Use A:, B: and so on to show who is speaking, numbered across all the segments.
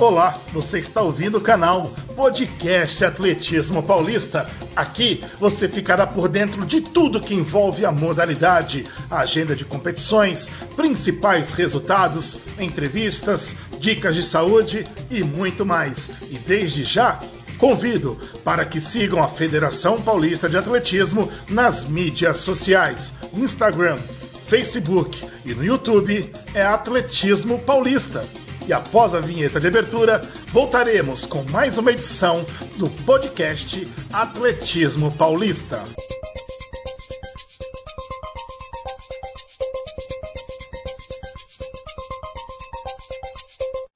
A: Olá, você está ouvindo o canal Podcast Atletismo Paulista. Aqui você ficará por dentro de tudo que envolve a modalidade, a agenda de competições, principais resultados, entrevistas, dicas de saúde e muito mais. E desde já, Convido para que sigam a Federação Paulista de Atletismo nas mídias sociais: Instagram, Facebook e no YouTube é Atletismo Paulista. E após a vinheta de abertura, voltaremos com mais uma edição do podcast Atletismo Paulista.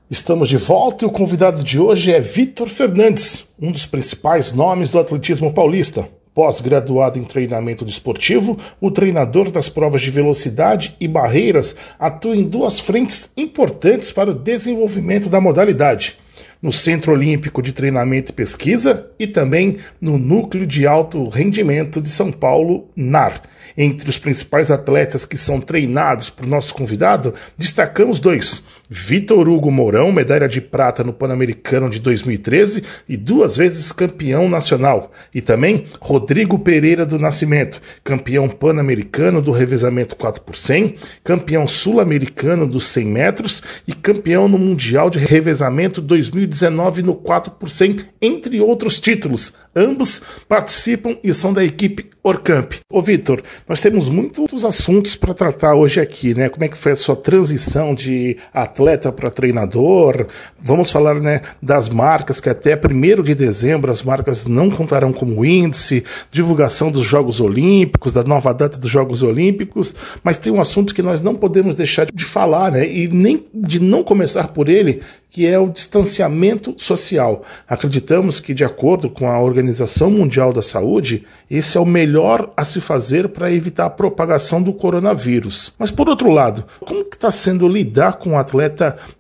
A: Estamos de volta e o convidado de hoje é Vitor Fernandes, um dos principais nomes do atletismo paulista. Pós-graduado em treinamento desportivo, o treinador das provas de velocidade e barreiras atua em duas frentes importantes para o desenvolvimento da modalidade: no Centro Olímpico de Treinamento e Pesquisa e também no Núcleo de Alto Rendimento de São Paulo, NAR. Entre os principais atletas que são treinados por nosso convidado, destacamos dois. Vitor Hugo Mourão, medalha de prata no Pan-Americano de 2013 e duas vezes campeão nacional. E também Rodrigo Pereira do Nascimento, campeão pan-americano do revezamento 4 por 100, campeão sul-americano dos 100 metros e campeão no Mundial de Revezamento 2019 no 4 por 100, entre outros títulos. Ambos participam e são da equipe Orcamp. Ô Vitor, nós temos muitos assuntos para tratar hoje aqui, né? Como é que foi a sua transição de atleta para treinador? Vamos falar, né, das marcas que até 1 de dezembro as marcas não contarão como índice, divulgação dos Jogos Olímpicos, da nova data dos Jogos Olímpicos, mas tem um assunto que nós não podemos deixar de falar, né? E nem de não começar por ele, que é o distanciamento social. Acreditamos que, de acordo com a Organização Mundial da Saúde, esse é o melhor a se fazer para evitar a propagação do coronavírus. Mas, por outro lado, como está sendo lidar com o atleta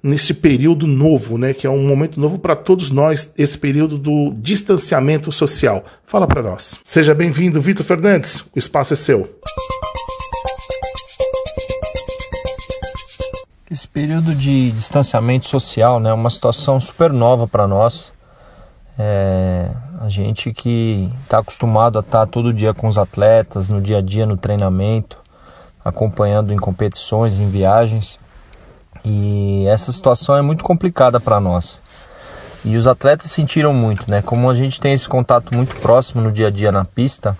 A: nesse período novo, né, que é um momento novo para todos nós, esse período do distanciamento social? Fala para nós. Seja bem-vindo, Vitor Fernandes. O espaço é seu.
B: Esse período de distanciamento social né, é uma situação super nova para nós. É, a gente que está acostumado a estar tá todo dia com os atletas, no dia a dia, no treinamento, acompanhando em competições, em viagens. E essa situação é muito complicada para nós. E os atletas sentiram muito, né? Como a gente tem esse contato muito próximo no dia a dia na pista,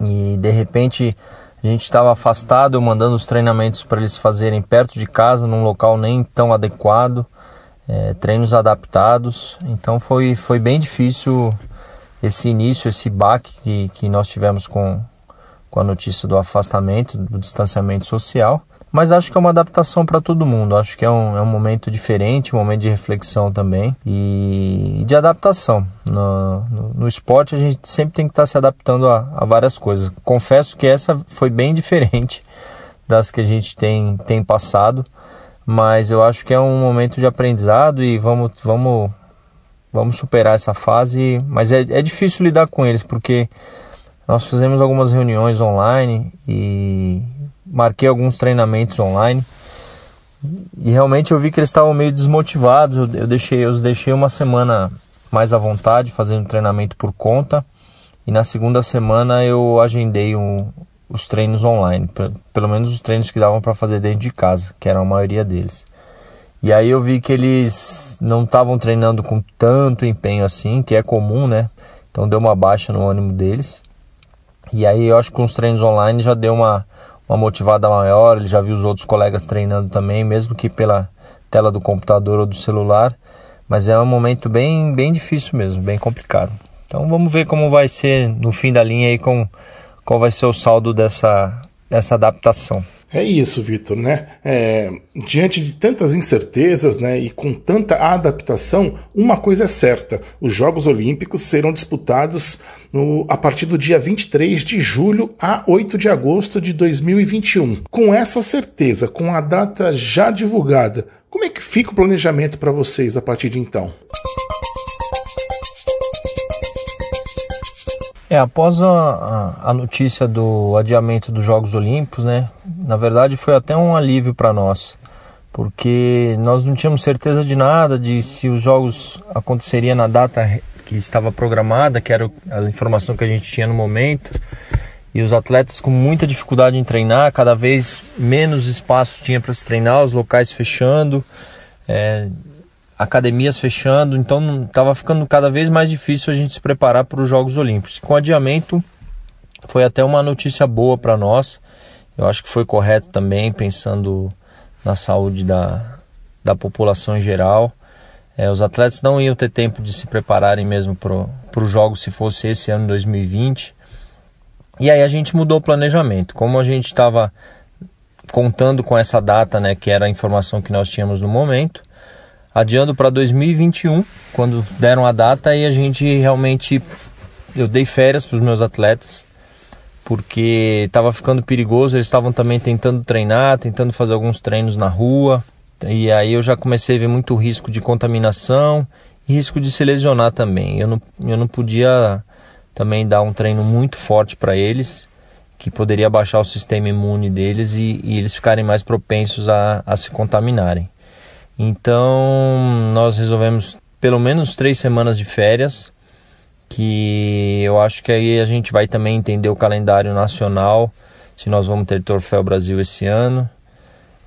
B: e de repente a gente estava afastado, eu mandando os treinamentos para eles fazerem perto de casa, num local nem tão adequado, é, treinos adaptados. Então foi, foi bem difícil esse início, esse baque que, que nós tivemos com, com a notícia do afastamento, do distanciamento social. Mas acho que é uma adaptação para todo mundo. Acho que é um, é um momento diferente, um momento de reflexão também e, de adaptação. No, no, no, esporte a gente sempre tem que estar tá se adaptando a, a, várias coisas. Confesso que essa foi bem diferente das que a gente tem, tem passado, mas eu acho que é um momento de aprendizado e vamos, vamos, vamos superar essa fase. Mas é, é difícil lidar com eles porque nós fizemos algumas reuniões online e marquei alguns treinamentos online e realmente eu vi que eles estavam meio desmotivados. Eu, eu deixei, eu os deixei uma semana mais à vontade, fazendo treinamento por conta. E na segunda semana eu agendei um, os treinos online, pelo menos os treinos que davam para fazer dentro de casa, que era a maioria deles. E aí eu vi que eles não estavam treinando com tanto empenho assim, que é comum, né? Então deu uma baixa no ânimo deles. E aí eu acho que com os treinos online já deu uma, uma motivada maior, ele já viu os outros colegas treinando também, mesmo que pela tela do computador ou do celular, mas é um momento bem, bem difícil mesmo, bem complicado. Então vamos ver como vai ser no fim da linha aí, com, qual vai ser o saldo dessa, dessa adaptação.
A: É isso, Vitor, né? É, diante de tantas incertezas né, e com tanta adaptação, uma coisa é certa: os Jogos Olímpicos serão disputados no, a partir do dia 23 de julho a 8 de agosto de 2021. Com essa certeza, com a data já divulgada, como é que fica o planejamento para vocês a partir de então?
B: É, após a, a, notícia do adiamento dos Jogos Olímpicos, né, na verdade foi até um alívio para nós, porque nós não tínhamos certeza de nada, de se os jogos aconteceriam na data que estava programada, que era a informação que a gente tinha no momento. E os atletas com muita dificuldade em treinar, cada vez menos espaço tinha para se treinar, os locais fechando, é, academias fechando, então estava ficando cada vez mais difícil a gente se preparar para os Jogos Olímpicos. Com adiamento, foi até uma notícia boa para nós. Eu acho que foi correto também, pensando na saúde da, da população em geral. É, os atletas não iam ter tempo de se prepararem mesmo para o jogo se fosse esse ano 2020. E aí a gente mudou o planejamento. Como a gente estava contando com essa data, né, que era a informação que nós tínhamos no momento, adiando para 2021, quando deram a data, aí a gente realmente eu dei férias para os meus atletas porque estava ficando perigoso. Eles estavam também tentando treinar, tentando fazer alguns treinos na rua. E aí eu já comecei a ver muito risco de contaminação e risco de se lesionar também. Eu não, eu não podia também dar um treino muito forte para eles, que poderia baixar o sistema imune deles e, e eles ficarem mais propensos a, a se contaminarem. Então nós resolvemos pelo menos três semanas de férias que eu acho que aí a gente vai também entender o calendário nacional, se nós vamos ter Troféu Brasil esse ano.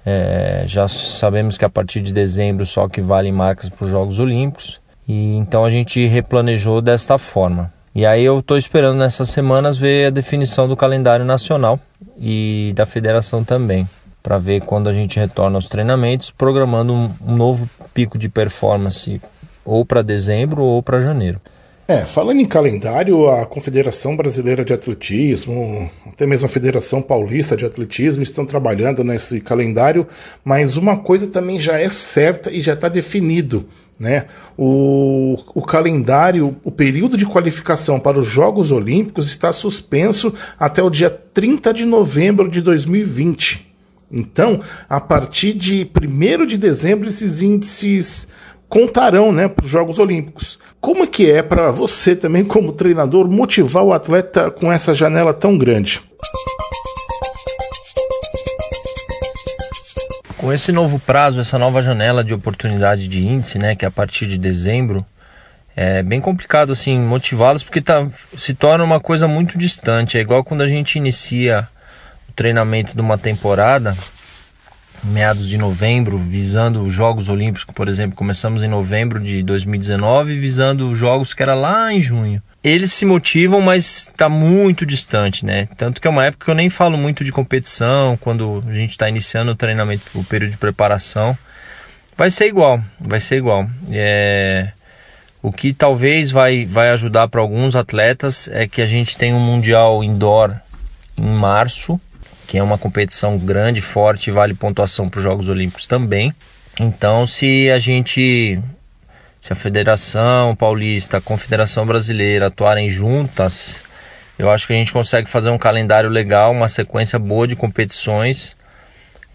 B: É, já sabemos que a partir de dezembro só que vale marcas para os Jogos Olímpicos. E então a gente replanejou desta forma. E aí eu estou esperando nessas semanas ver a definição do calendário nacional e da federação também, para ver quando a gente retorna aos treinamentos, programando um, um novo pico de performance ou para dezembro ou para janeiro.
A: É, falando em calendário, a Confederação Brasileira de Atletismo, até mesmo a Federação Paulista de Atletismo estão trabalhando nesse calendário, mas uma coisa também já é certa e já está definido. Né? O, o calendário, o período de qualificação para os Jogos Olímpicos está suspenso até o dia 30 de novembro de 2020. Então, a partir de 1 de dezembro, esses índices contarão né, para os Jogos Olímpicos. Como que é para você também, como treinador, motivar o atleta com essa janela tão grande?
B: Com esse novo prazo, essa nova janela de oportunidade de índice, né, que é a partir de dezembro, é bem complicado assim motivá-los porque tá, se torna uma coisa muito distante. É igual quando a gente inicia treinamento de uma temporada meados de novembro, visando os Jogos Olímpicos, por exemplo, começamos em novembro de 2019, visando os Jogos que era lá em junho. Eles se motivam, mas está muito distante, né? Tanto que é uma época que eu nem falo muito de competição, quando a gente está iniciando o treinamento, o período de preparação. Vai ser igual, vai ser igual. É... O que talvez vai, vai ajudar para alguns atletas é que a gente tem um Mundial Indoor em março, que é uma competição grande, forte, vale pontuação para os Jogos Olímpicos também. Então, se a gente, se a Federação Paulista, a Confederação Brasileira atuarem juntas, eu acho que a gente consegue fazer um calendário legal, uma sequência boa de competições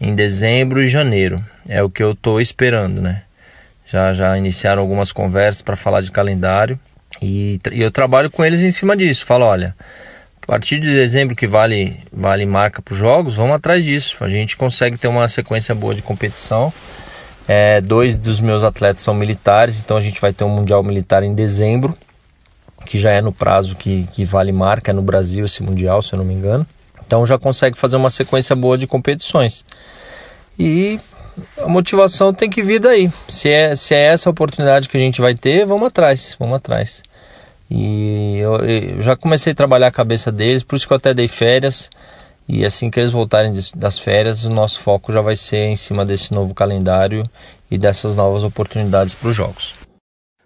B: em dezembro e janeiro. É o que eu estou esperando, né? Já, já iniciaram algumas conversas para falar de calendário e, e eu trabalho com eles em cima disso. Falo, olha, a partir de dezembro que vale, vale marca para os jogos, vamos atrás disso. A gente consegue ter uma sequência boa de competição. É, dois dos meus atletas são militares, então a gente vai ter um Mundial Militar em dezembro, que já é no prazo que, que vale marca, é no Brasil esse Mundial, se eu não me engano. Então já consegue fazer uma sequência boa de competições. E a motivação tem que vir daí. Se é, se é essa oportunidade que a gente vai ter, vamos atrás, vamos atrás. E eu, eu, já comecei a trabalhar a cabeça deles, por isso que eu até dei férias. E assim que eles voltarem das férias, o nosso foco já vai ser em cima desse novo calendário e dessas novas oportunidades para os jogos.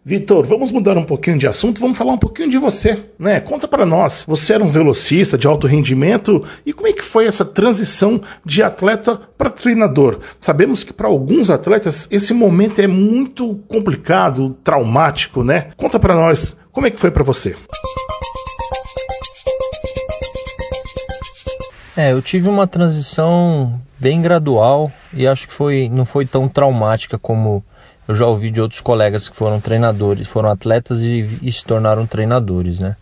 A: Vitor, vamos mudar um pouquinho de assunto, vamos falar um pouquinho de você, né? Conta para nós. Você era um velocista de alto rendimento e como é que foi essa transição de atleta para treinador? Sabemos que para alguns atletas esse momento é muito complicado, traumático, né? Conta para nós como é que foi para você?
B: É, eu tive uma transição bem gradual e acho que foi não foi tão traumática como eu já ouvi de outros colegas que foram treinadores, foram atletas e, e se tornaram treinadores, né?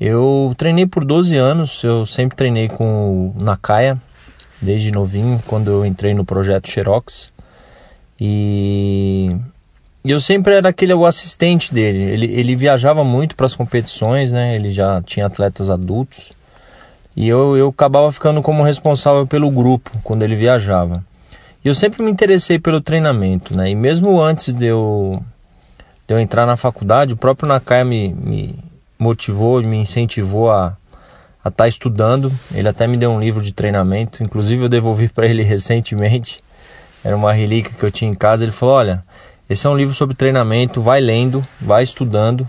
B: Eu treinei por 12 anos, eu sempre treinei com o Nakaya, desde novinho, quando eu entrei no projeto Xerox. E, e eu sempre era aquele o assistente dele. Ele, ele viajava muito para as competições, né? Ele já tinha atletas adultos. E eu, eu acabava ficando como responsável pelo grupo quando ele viajava. E eu sempre me interessei pelo treinamento, né? E mesmo antes de eu, de eu entrar na faculdade, o próprio Nakaya me, me motivou, me incentivou a estar tá estudando. Ele até me deu um livro de treinamento, inclusive eu devolvi para ele recentemente. Era uma relíquia que eu tinha em casa. Ele falou: Olha, esse é um livro sobre treinamento, vai lendo, vai estudando,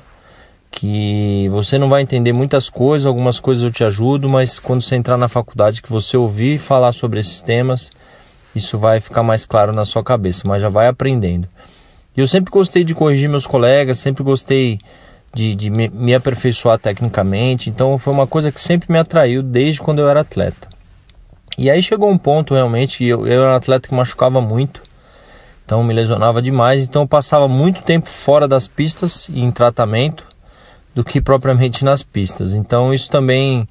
B: que você não vai entender muitas coisas, algumas coisas eu te ajudo, mas quando você entrar na faculdade, que você ouvir falar sobre esses temas, isso vai ficar mais claro na sua cabeça, mas já vai aprendendo. E eu sempre gostei de corrigir meus colegas, sempre gostei de, de me, me aperfeiçoar tecnicamente, então foi uma coisa que sempre me atraiu desde quando eu era atleta. E aí chegou um ponto realmente, eu, eu era um atleta que machucava muito, então me lesionava demais, então eu passava muito tempo fora das pistas e em tratamento do que propriamente nas pistas. Então isso também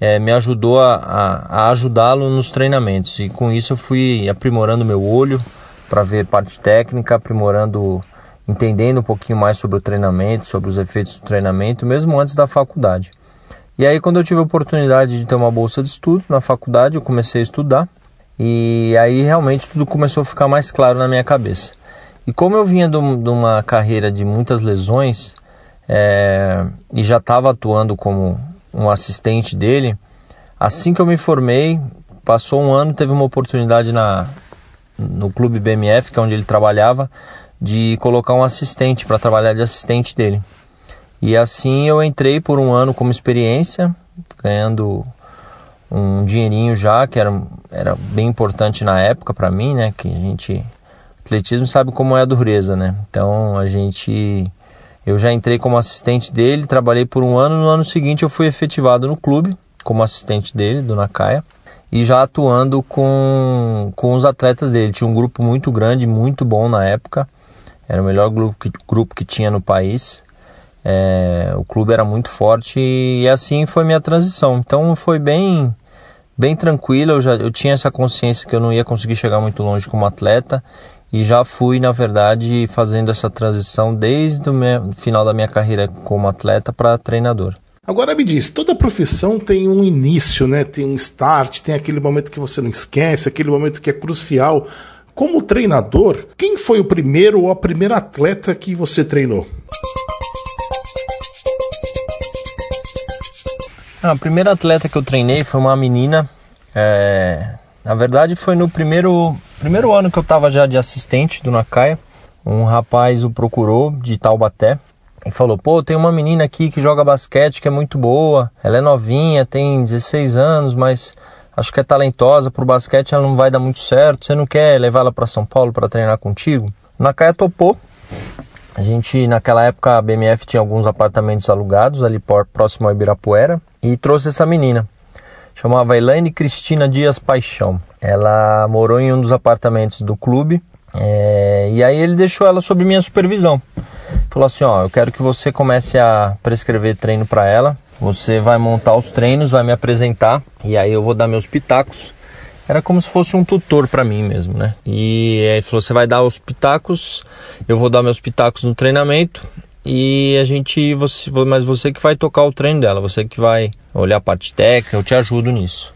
B: é, me ajudou a, a, a ajudá-lo nos treinamentos e com isso eu fui aprimorando meu olho para ver parte técnica, aprimorando, entendendo um pouquinho mais sobre o treinamento, sobre os efeitos do treinamento, mesmo antes da faculdade. E aí quando eu tive a oportunidade de ter uma bolsa de estudo na faculdade, eu comecei a estudar e aí realmente tudo começou a ficar mais claro na minha cabeça. E como eu vinha de uma carreira de muitas lesões, é, e já estava atuando como um assistente dele. Assim que eu me formei, passou um ano, teve uma oportunidade na, no clube BMF, que é onde ele trabalhava, de colocar um assistente para trabalhar de assistente dele. E assim eu entrei por um ano como experiência, ganhando um dinheirinho já, que era, era bem importante na época para mim, né? Que a gente. Atletismo sabe como é a dureza, né? Então a gente eu já entrei como assistente dele, trabalhei por um ano. No ano seguinte, eu fui efetivado no clube como assistente dele, do Nakaya, e já atuando com, com os atletas dele. Tinha um grupo muito grande, muito bom na época. Era o melhor grupo que, grupo que tinha no país. É, o clube era muito forte e, assim foi minha transição. Então foi bem bem tranquilo. Eu já eu tinha essa consciência que eu não ia conseguir chegar muito longe como atleta e já fui, na verdade, fazendo essa transição desde o meu, final da minha carreira como atleta para treinador.
A: Agora me diz, toda profissão tem um início, né? Tem um start, tem aquele momento que você não esquece, aquele momento que é crucial. Como treinador, quem foi o primeiro ou a primeira atleta que você treinou?
B: A primeira atleta que eu treinei foi uma menina é, na verdade, foi no primeiro, primeiro ano que eu estava já de assistente do Nakaya. Um rapaz o procurou de Taubaté e falou: Pô, tem uma menina aqui que joga basquete que é muito boa. Ela é novinha, tem 16 anos, mas acho que é talentosa pro basquete, ela não vai dar muito certo. Você não quer levá-la para São Paulo para treinar contigo? O Nakaya topou. A gente, naquela época, a BMF tinha alguns apartamentos alugados ali próximo ao Ibirapuera e trouxe essa menina chamava Elaine Cristina Dias Paixão. Ela morou em um dos apartamentos do clube é, e aí ele deixou ela sob minha supervisão. Falou assim: Ó, eu quero que você comece a prescrever treino para ela. Você vai montar os treinos, vai me apresentar e aí eu vou dar meus pitacos. Era como se fosse um tutor para mim mesmo, né? E aí falou: você vai dar os pitacos, eu vou dar meus pitacos no treinamento e a gente, você, mas você que vai tocar o treino dela, você que vai olhar a parte técnica, eu te ajudo nisso.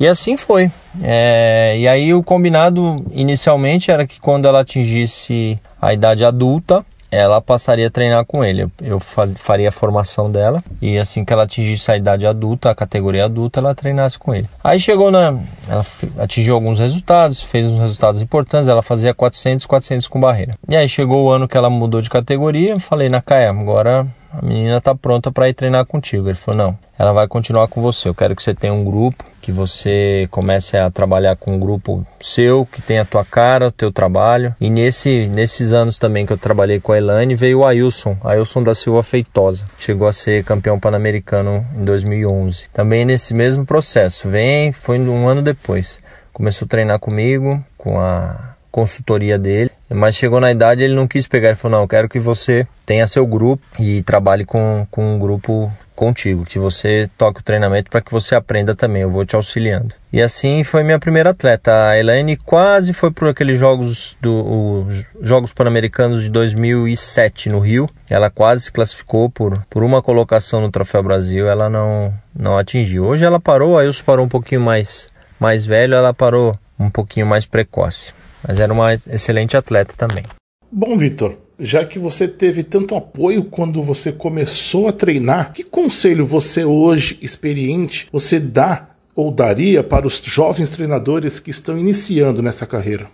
B: E assim foi. É, e aí o combinado inicialmente era que quando ela atingisse a idade adulta, ela passaria a treinar com ele. Eu faz, faria a formação dela e assim que ela atingisse a idade adulta, a categoria adulta, ela treinasse com ele. Aí chegou na. Ela atingiu alguns resultados, fez uns resultados importantes, ela fazia 400, 400 com barreira. E aí chegou o ano que ela mudou de categoria, falei na Caia, agora a menina está pronta para ir treinar contigo. Ele falou: não, ela vai continuar com você. Eu quero que você tenha um grupo, que você comece a trabalhar com um grupo seu, que tenha a tua cara, o teu trabalho. E nesse, nesses anos também que eu trabalhei com a Elane, veio o Ailson, Ailson da Silva Feitosa. Chegou a ser campeão pan-americano em 2011. Também nesse mesmo processo. Vem, foi um ano depois. Começou a treinar comigo, com a consultoria dele. Mas chegou na idade ele não quis pegar. Ele falou: Não, eu quero que você tenha seu grupo e trabalhe com, com um grupo contigo, que você toque o treinamento para que você aprenda também. Eu vou te auxiliando. E assim foi minha primeira atleta. A Elaine quase foi por aqueles jogos do Jogos Pan-Americanos de 2007 no Rio. Ela quase se classificou por, por uma colocação no Troféu Brasil. Ela não não atingiu. Hoje ela parou, a Ilse parou um pouquinho mais mais velho, ela parou um pouquinho mais precoce. Mas era uma excelente atleta também.
A: Bom, Vitor, já que você teve tanto apoio quando você começou a treinar, que conselho você hoje, experiente, você dá ou daria para os jovens treinadores que estão iniciando nessa carreira?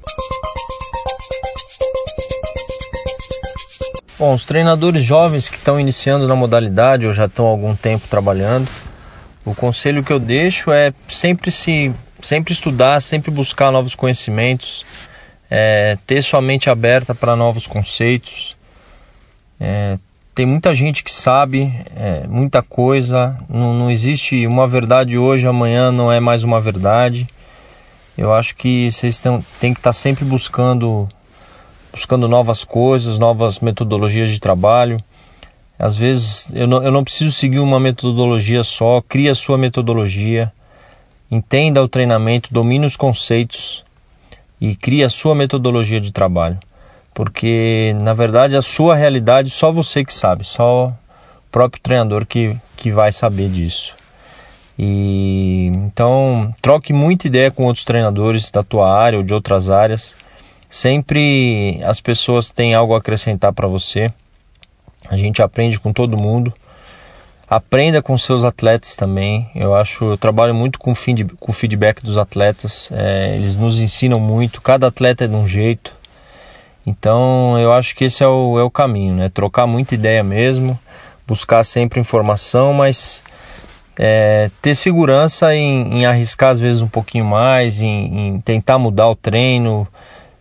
B: Bom, os treinadores jovens que estão iniciando na modalidade ou já estão há algum tempo trabalhando, o conselho que eu deixo é sempre se sempre estudar, sempre buscar novos conhecimentos, é, ter sua mente aberta para novos conceitos. É, tem muita gente que sabe é, muita coisa, não, não existe uma verdade hoje, amanhã não é mais uma verdade. Eu acho que vocês têm, que estar sempre buscando, buscando novas coisas, novas metodologias de trabalho. Às vezes eu não, eu não preciso seguir uma metodologia só, crie a sua metodologia, entenda o treinamento, domine os conceitos e crie a sua metodologia de trabalho. Porque, na verdade, a sua realidade só você que sabe, só o próprio treinador que, que vai saber disso. E então, troque muita ideia com outros treinadores da tua área ou de outras áreas. Sempre as pessoas têm algo a acrescentar para você. A gente aprende com todo mundo. Aprenda com seus atletas também. Eu acho, eu trabalho muito com o feedback dos atletas. É, eles nos ensinam muito. Cada atleta é de um jeito. Então, eu acho que esse é o, é o caminho, né? Trocar muita ideia mesmo, buscar sempre informação, mas é, ter segurança em, em, arriscar às vezes um pouquinho mais, em, em tentar mudar o treino.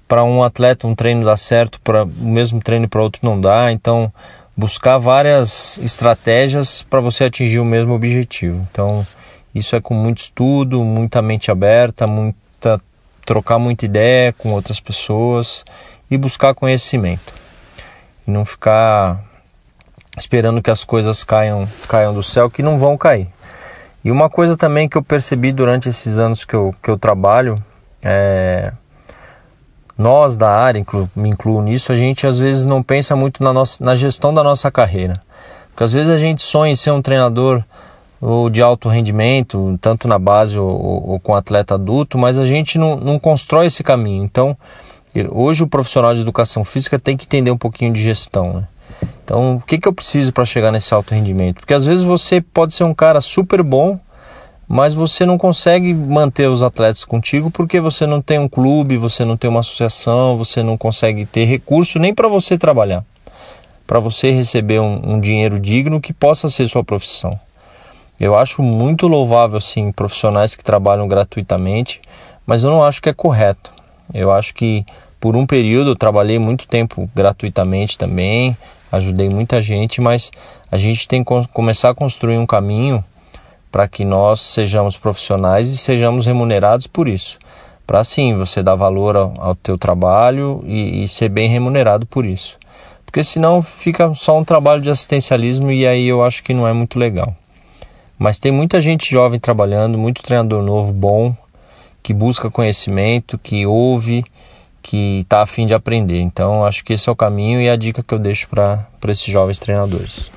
B: Para um atleta, um treino dá certo, para o mesmo treino para outro não dá. Então, buscar várias estratégias para você atingir o mesmo objetivo. Então, isso é com muito estudo, muita mente aberta, muita trocar muita ideia com outras pessoas e buscar conhecimento. E não ficar esperando que as coisas caiam, caiam do céu, que não vão cair. E uma coisa também que eu percebi durante esses anos que eu, que eu trabalho é nós da área, inclu, me incluo nisso, a gente às vezes não pensa muito na, nossa, na gestão da nossa carreira. Porque às vezes a gente sonha em ser um treinador ou de alto rendimento, tanto na base ou, ou, ou com atleta adulto, mas a gente não, não constrói esse caminho. Então, hoje o profissional de educação física tem que entender um pouquinho de gestão. Né? Então, o que, que eu preciso para chegar nesse alto rendimento? Porque às vezes você pode ser um cara super bom, mas você não consegue manter os atletas contigo porque você não tem um clube, você não tem uma associação, você não consegue ter recurso nem para você trabalhar, para você receber um, um, dinheiro digno que possa ser sua profissão. Eu acho muito louvável sim profissionais que trabalham gratuitamente, mas eu não acho que é correto. Eu acho que por um período eu trabalhei muito tempo gratuitamente também, ajudei muita gente, mas a gente tem que começar a construir um caminho para que nós sejamos profissionais e sejamos remunerados por isso. Para sim você dar valor ao, ao teu trabalho e, e, ser bem remunerado por isso. Porque senão fica só um trabalho de assistencialismo e aí eu acho que não é muito legal. Mas tem muita gente jovem trabalhando, muito treinador novo, bom, que busca conhecimento, que ouve, que está afim de aprender. Então acho que esse é o caminho e a dica que eu deixo para esses jovens treinadores.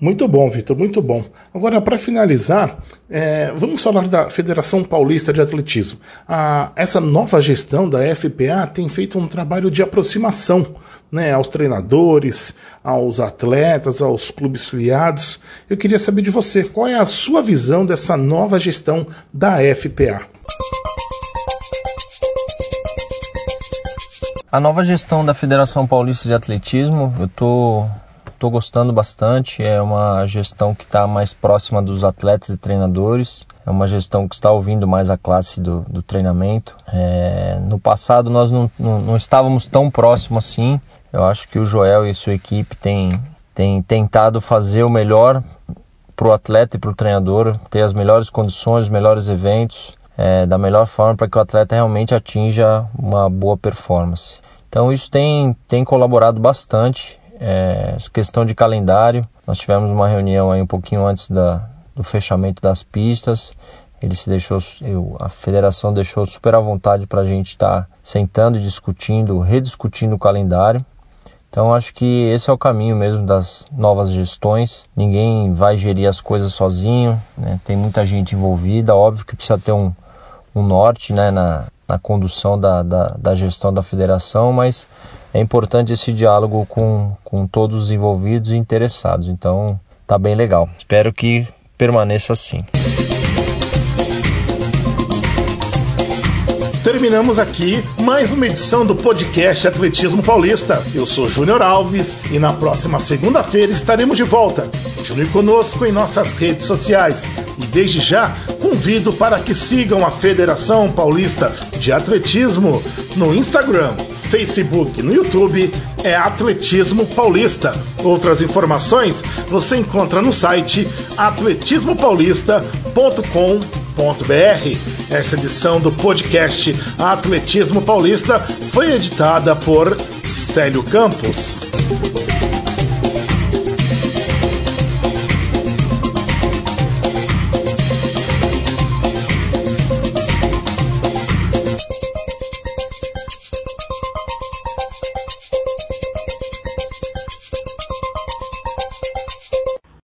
A: Muito bom, Vitor, muito bom. Agora, para finalizar, é, vamos falar da Federação Paulista de Atletismo. A, essa nova gestão da FPA tem feito um trabalho de aproximação né, aos treinadores, aos atletas, aos clubes filiados. Eu queria saber de você, qual é a sua visão dessa nova gestão da FPA?
B: A nova gestão da Federação Paulista de Atletismo, eu estou Estou gostando bastante. É uma gestão que está mais próxima dos atletas e treinadores. É uma gestão que está ouvindo mais a classe do, do treinamento. É, no passado nós não, não, não, estávamos tão próximos assim. Eu acho que o Joel e sua equipe têm, têm tentado fazer o melhor para o atleta e para o treinador, ter as melhores condições, os melhores eventos, é, da melhor forma para que o atleta realmente atinja uma boa performance. Então isso tem, tem colaborado bastante é, questão de calendário. Nós tivemos uma reunião aí um pouquinho antes da, do fechamento das pistas. Ele se deixou, eu, a federação deixou super à vontade para a gente estar tá sentando e discutindo, rediscutindo o calendário. Então acho que esse é o caminho mesmo das novas gestões. Ninguém vai gerir as coisas sozinho, né? tem muita gente envolvida. Óbvio que precisa ter um, um norte né? na, na condução da, da, da gestão da federação, mas é importante esse diálogo com, com todos os envolvidos e interessados. Então tá bem legal. Espero que permaneça assim.
A: Terminamos aqui mais uma edição do podcast Atletismo Paulista. Eu sou Júnior Alves e na próxima segunda-feira estaremos de volta. Continue conosco em nossas redes sociais e desde já convido para que sigam a Federação Paulista de Atletismo no Instagram, Facebook, no YouTube é Atletismo Paulista. Outras informações você encontra no site atletismopaulista.com.br. Essa edição do podcast Atletismo Paulista foi editada por Célio Campos.